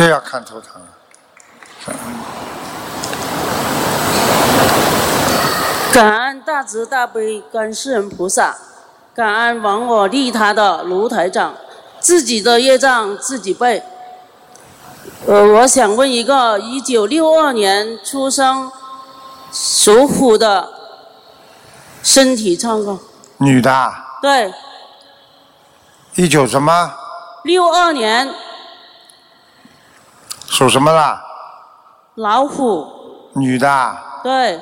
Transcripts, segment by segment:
又要看头疼了。感恩大慈大悲观世音菩萨，感恩亡我利他的卢台长，自己的业障自己背。呃，我想问一个，一九六二年出生，属虎的，身体状况？女的啊，对，一九什么？六二年属什么的？老虎，女的啊，对，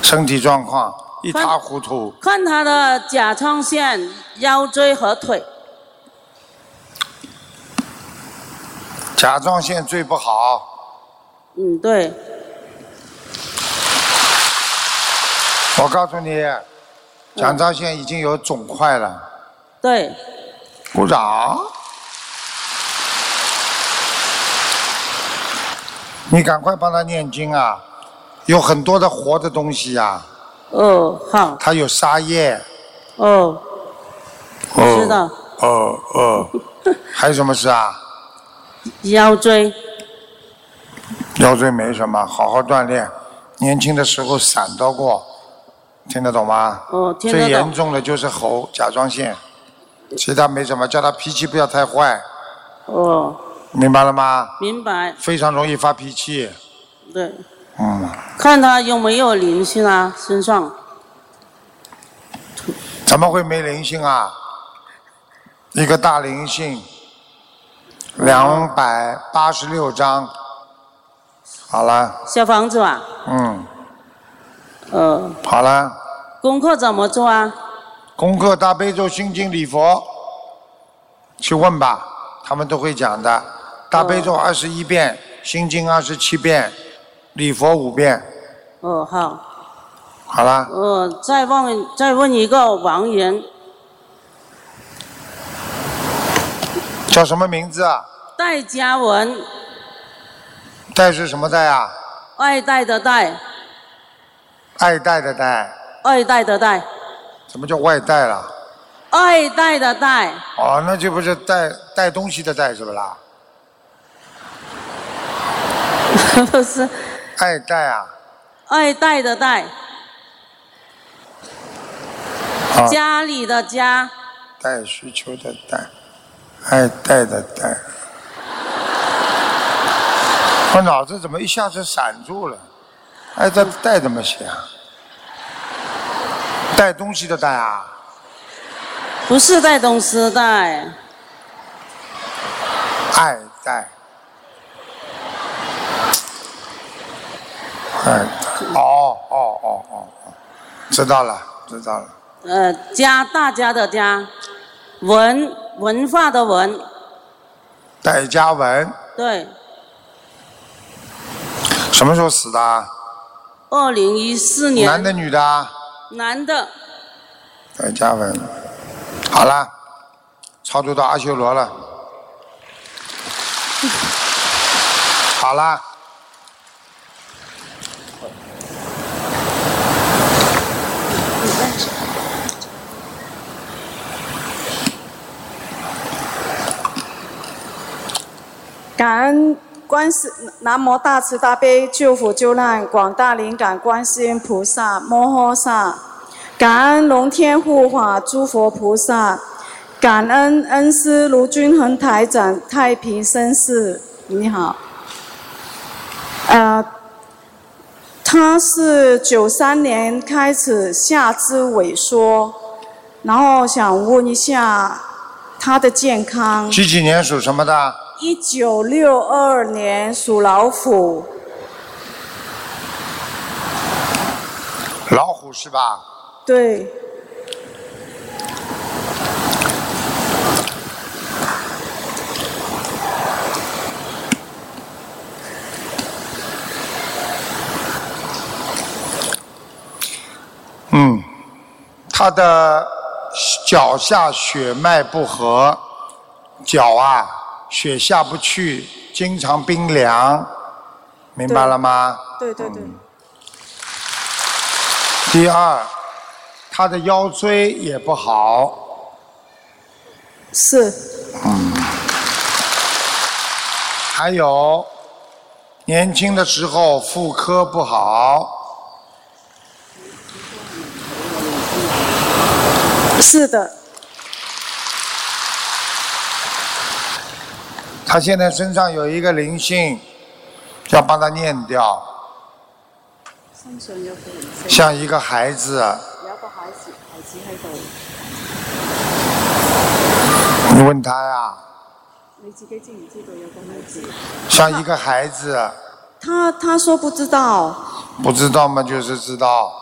身体状况一塌糊涂，看她的甲状腺、腰椎和腿。甲状腺最不好。嗯，对，我告诉你，甲状腺已经有肿块了。对，鼓掌。你赶快帮他念经啊！有很多的活的东西呀、哦，好，他有沙叶。哦，哦知道。哦哦，还有什么事啊？腰椎，腰椎没什么，好好锻炼。年轻的时候闪到过，听得懂吗？哦，听得最严。重的就是喉、甲状腺，其他没什么，叫他脾气不要太坏，哦，明白了吗？明白，非常容易发脾气，对，嗯，看他有没有灵性啊，身上。怎么会没灵性啊？一个大灵性，两百八十六张，好了，小房子啊，嗯，呃，好了，功课怎么做啊？功课大悲咒心经礼佛，去问吧，他们都会讲的。大悲咒二十一遍，心经二十七遍，礼佛五遍，哦，好，好啦。呃，再问再问一个王源，叫什么名字啊？戴嘉文，戴是什么戴啊？爱戴的戴，爱戴的戴，爱戴的戴，什么叫外戴了？爱戴的戴，哦，那就不是带带东西的带是不啦？不是爱戴啊，爱戴的戴，啊，家里的家，带需求的带，爱戴的戴。我脑子怎么一下子闪住了？哎，这带怎么写啊？带东西的带啊？不是带东西的“带，爱戴。哎，哦哦哦哦。哦，知道了，知道了。呃，家大家的家，文文化的文，戴家文。对，什么时候死的？啊？二零一四年，男的女的？啊？男的，戴家文，好了，超度到阿修罗了。好了，感恩观世南无大慈大悲救苦救难广大灵感观世音菩萨摩诃萨，感恩龙天护法诸佛菩萨，感恩恩师卢君恒台长太平绅士，你好。呃，他是九三年开始下肢萎缩，然后想问一下他的健康。几几年属什么的？一九六二年属老虎，老虎是吧？对，嗯，他的脚下血脉不和，脚啊血下不去，经常冰凉，明白了吗？对对对，第二，他的腰椎也不好，是，嗯。还有年轻的时候妇科不好，是的，他现在身上有一个灵性，要帮他念掉，像一个孩子。你问他呀？你自己知唔知道有个孩子？像一个孩子。他他说不知道。不知道嘛，就是知道，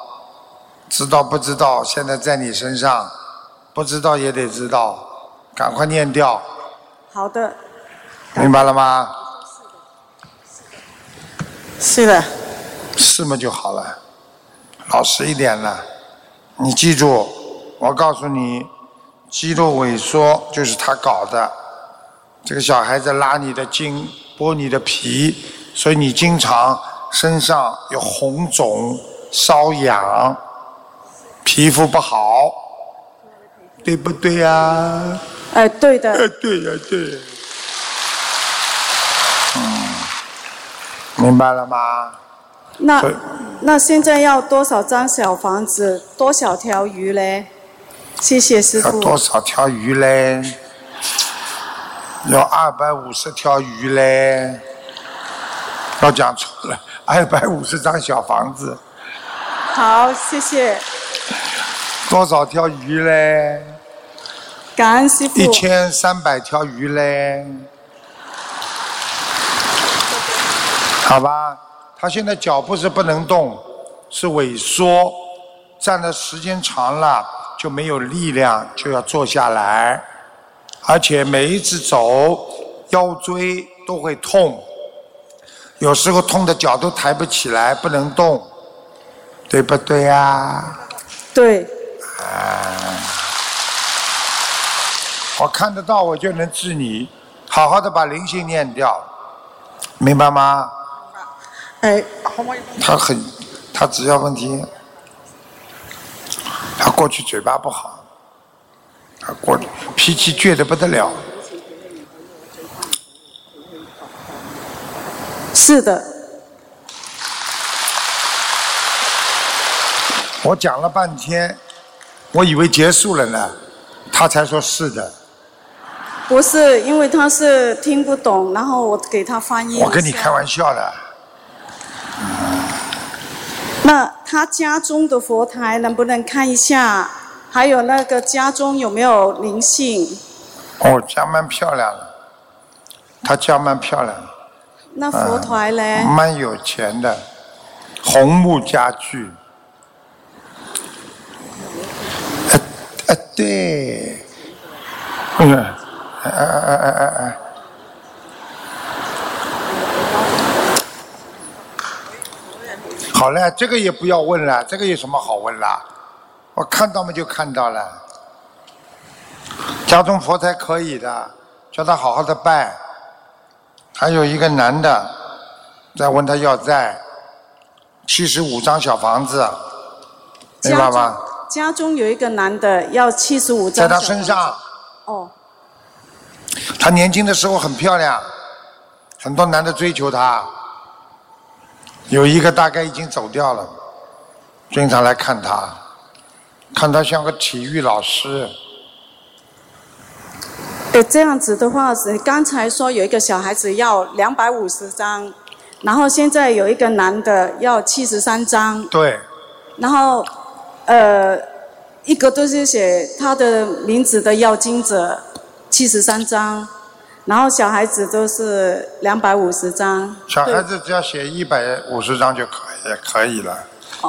知道不知道？现在在你身上，不知道也得知道，赶快念掉。好的。明白了吗？是的。是嘛就好了，老实一点了。你记住，我告诉你。肌肉萎缩就是他搞的，这个小孩子拉你的筋，剥你的皮，所以你经常身上有红肿、瘙痒，皮肤不好，对不对呀？哎，对的。哎，对呀，对。嗯，明白了吗？那那现在要多少张小房子？多少条鱼嘞？谢谢师傅。要多少条鱼嘞？要二百五十条鱼嘞。要讲错了，二百五十张小房子。好，谢谢。多少条鱼嘞？感恩师傅。一千三百条鱼嘞。好吧，他现在脚步是不能动，是萎缩，站的时间长了。就没有力量，就要坐下来，而且每一次走，腰椎都会痛，有时候痛的脚都抬不起来，不能动，对不对呀？对。啊，我看得到，我就能治你，好好的把灵性念掉，明白吗？哎，他很，他只要问题。他过去嘴巴不好，他过脾气倔得不得了。是的。我讲了半天，我以为结束了呢，他才说是的。不是，因为他是听不懂，然后我给他翻译。我跟你开玩笑的。那他家中的佛台能不能看一下？还有那个家中有没有灵性？哦，家蛮漂亮的，他家蛮漂亮的。那佛台嘞？蛮有钱的，红木家具。啊啊对，嗯，哎哎哎哎哎好了，这个也不要问了，这个有什么好问啦？我看到嘛就看到了。家中佛台可以的，叫他好好的拜。还有一个男的在问他要债，七十五张小房子，明白吗？家中有一个男的要七十五张。在他身上。哦。他年轻的时候很漂亮，很多男的追求她。有一个大概已经走掉了，经常来看他，看他像个体育老师。呃，这样子的话，是刚才说有一个小孩子要两百五十张，然后现在有一个男的要七十三张。对。然后，呃，一个都是写他的名字的要金者，七十三张。然后小孩子都是两百五十张。小孩子只要写一百五十张就可以，可以了。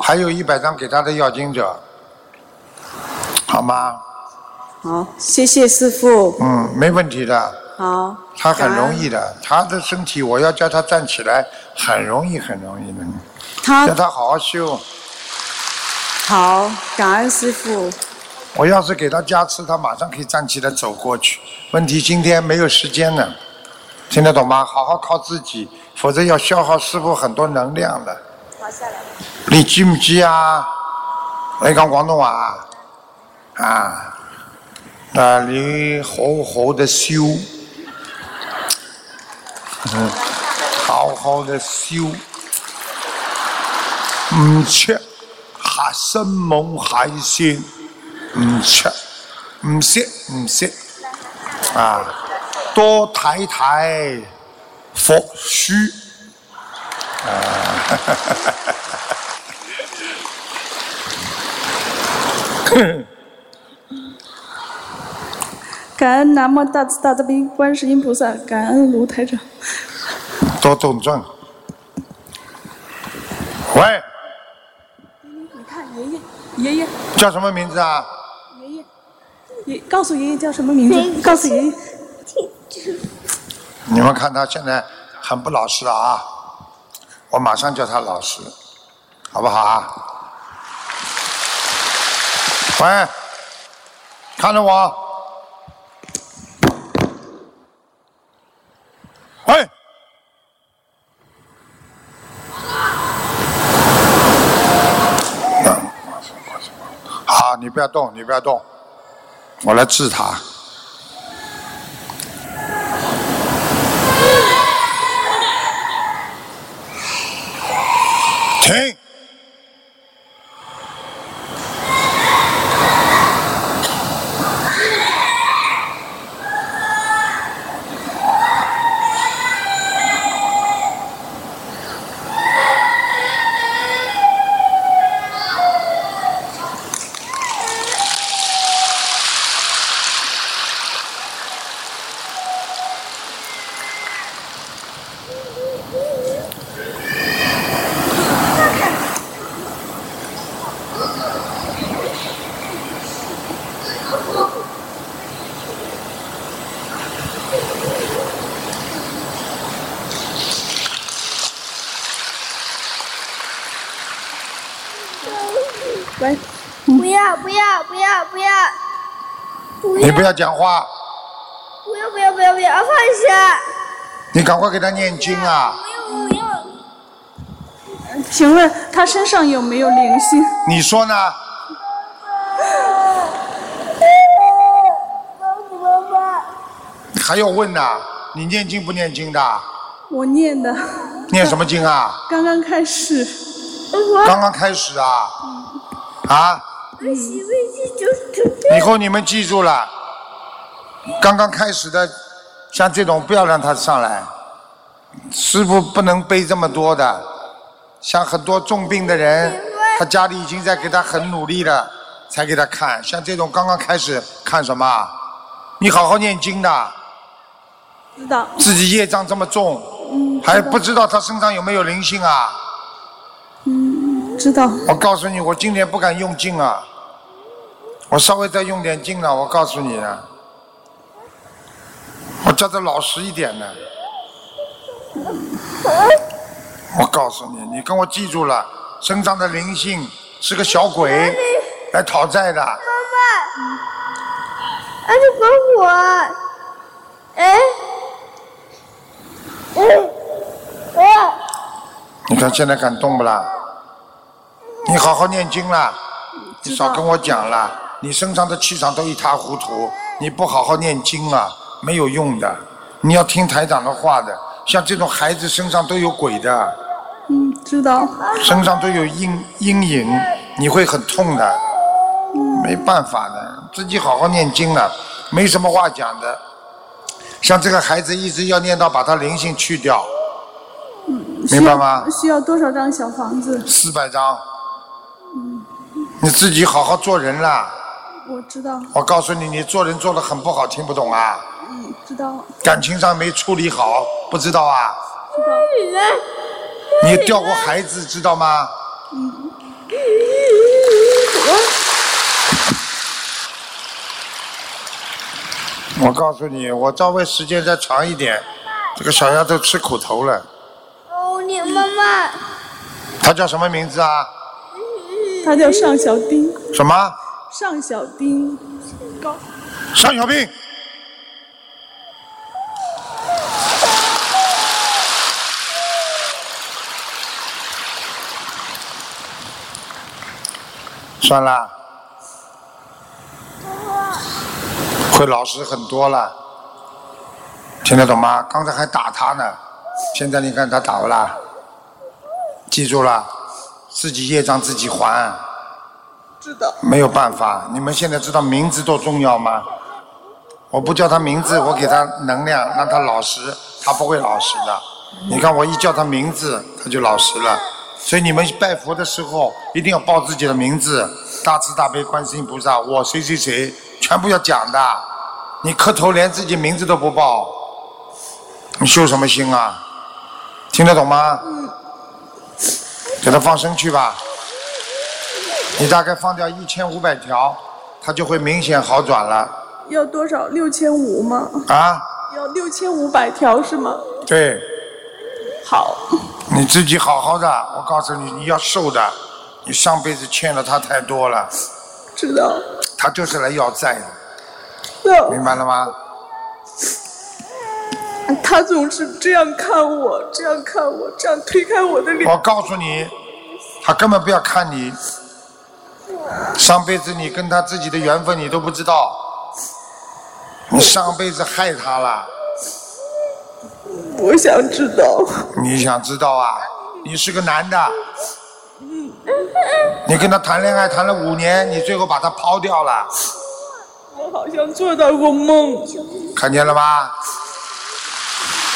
还有一百张给他的要经者，好吗？好，谢谢师傅。嗯，没问题的。好。他很容易的，他的身体我要叫他站起来，很容易，很容易的。他。叫他好好修。好，感恩师傅。我要是给他加持，他马上可以站起来走过去。问题今天没有时间了，听得懂吗？好好靠自己，否则要消耗师傅很多能量的。你记不记啊？来讲广东话啊？啊，那你好好的修嗯，好好的修，唔吃海生猛海鲜，唔吃，唔食唔食，啊，多睇睇佛书，感恩南无大慈大悲观世音菩萨，感恩卢台长。多动症。喂，你看爷爷，爷爷，叫什么名字啊？告诉爷爷叫什么名字？告诉爷爷，你们看他现在很不老实啊，我马上叫他老实，好不好啊？喂，看着我。喂。好，你不要动，你不要动，我来治他。停！喂，不要不要不要不要！不要你不要讲话，不要不要不要不要放下！你赶快给他念经啊！不要不要！请问他身上有没有灵性？你说呢？还要问呢？你念经不念经的？我念的，念什么经啊？刚刚开始。刚刚开始啊？啊？以后你们记住了，刚刚开始的，像这种不要让他上来。师傅不能背这么多的，像很多重病的人，他家里已经在给他很努力了，才给他看。像这种刚刚开始看什么啊？你好好念经的，知道，自己业障这么重，嗯，还不知道他身上有没有灵性啊？嗯，知道。我告诉你，我今天不敢用劲啊，我稍微再用点劲了，我告诉你啊，我叫他老实一点呢。我告诉你，你跟我记住了，身上的灵性是个小鬼，来讨债的。妈妈啊，你管我！哎，哎，你看现在敢动不啦？你好好念经啦，你少跟我讲了，你身上的气场都一塌糊涂，你不好好念经啊，没有用的。你要听台长的话的，像这种孩子身上都有鬼的，嗯，知道。身上都有阴阴影，你会很痛的，没办法的，自己好好念经了，没什么话讲的。像这个孩子一直要念到把他灵性去掉，嗯明白吗？需要多少张小房子？四百张，嗯你自己好好做人啦。我知道，我告诉你，你做人做的很不好，听不懂啊？嗯，知道，感情上没处理好，不知道啊？知道。你掉过孩子，知道吗？我告诉你，我稍微时间再长一点，这个小丫头吃苦头了。哦，你妈妈，她叫什么名字啊？她叫尚小丁，什么？尚小兵，高，尚小兵。算了，会老实很多了，听得懂吗？刚才还打他呢，现在你看他打不啦？记住了，自己业障自己还。知道。没有办法，你们现在知道名字多重要吗？我不叫他名字，我给他能量，让他老实，他不会老实的。你看我一叫他名字，他就老实了。所以你们拜佛的时候一定要报自己的名字，大慈大悲观世音菩萨，我谁谁谁，全部要讲的。你磕头连自己名字都不报，你修什么心啊？听得懂吗？给他放生去吧。你大概放掉一千五百条，它就会明显好转了。要多少？六千五吗？啊？要六千五百条是吗？对。好。你自己好好的，我告诉你，你要瘦的。你上辈子欠了他太多了。知道。他就是来要债的。明白了吗？他总是这样看我，这样看我，这样推开我的脸。我告诉你，他根本不要看你。上辈子你跟他自己的缘分你都不知道，你上辈子害他了。我想知道。你想知道啊？你是个男的。你跟他谈恋爱谈了五年，你最后把他抛掉了。我好像做到过梦。看见了吗？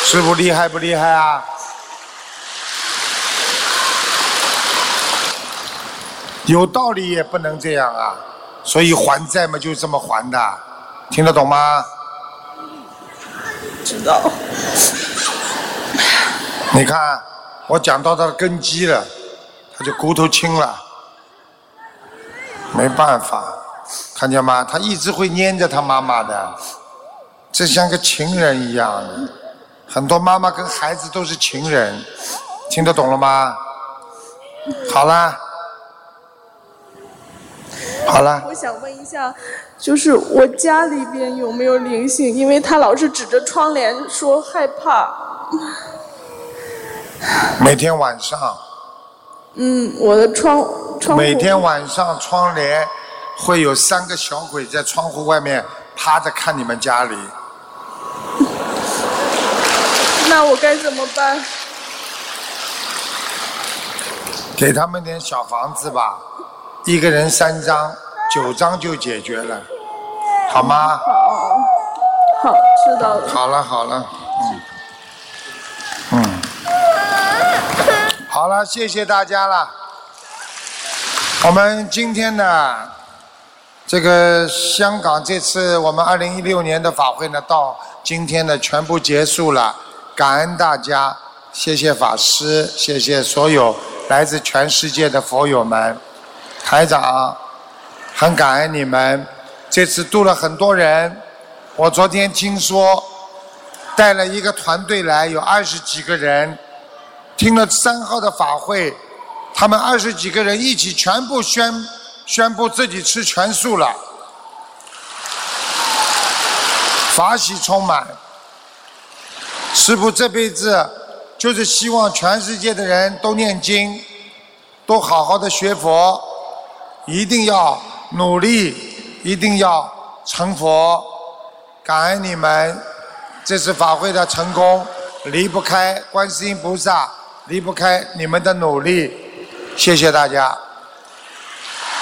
师傅厉害不厉害啊？有道理也不能这样啊，所以还债嘛就这么还的，听得懂吗？知道。你看，我讲到他的根基了，他就骨头轻了，没办法，看见吗？他一直会粘着他妈妈的，这像个情人一样的，很多妈妈跟孩子都是情人，听得懂了吗？好了。好了。我想问一下，就是我家里边有没有灵性？因为他老是指着窗帘说害怕。每天晚上。嗯，我的窗窗每天晚上窗帘会有三个小鬼在窗户外面趴着看你们家里。那我该怎么办？给他们点小房子吧。一个人三张，九张就解决了，好吗？好，好，知道了。好了好了，嗯，嗯，好了，谢谢大家了。我们今天呢，这个香港这次我们二零一六年的法会呢，到今天呢全部结束了，感恩大家，谢谢法师，谢谢所有来自全世界的佛友们。台长，很感恩你们，这次度了很多人。我昨天听说，带了一个团队来，有二十几个人，听了三号的法会，他们二十几个人一起全部宣宣布自己吃全素了，法喜充满。师傅这辈子就是希望全世界的人都念经，都好好的学佛。一定要努力，一定要成佛。感恩你们这次法会的成功，离不开观世音菩萨，离不开你们的努力。谢谢大家。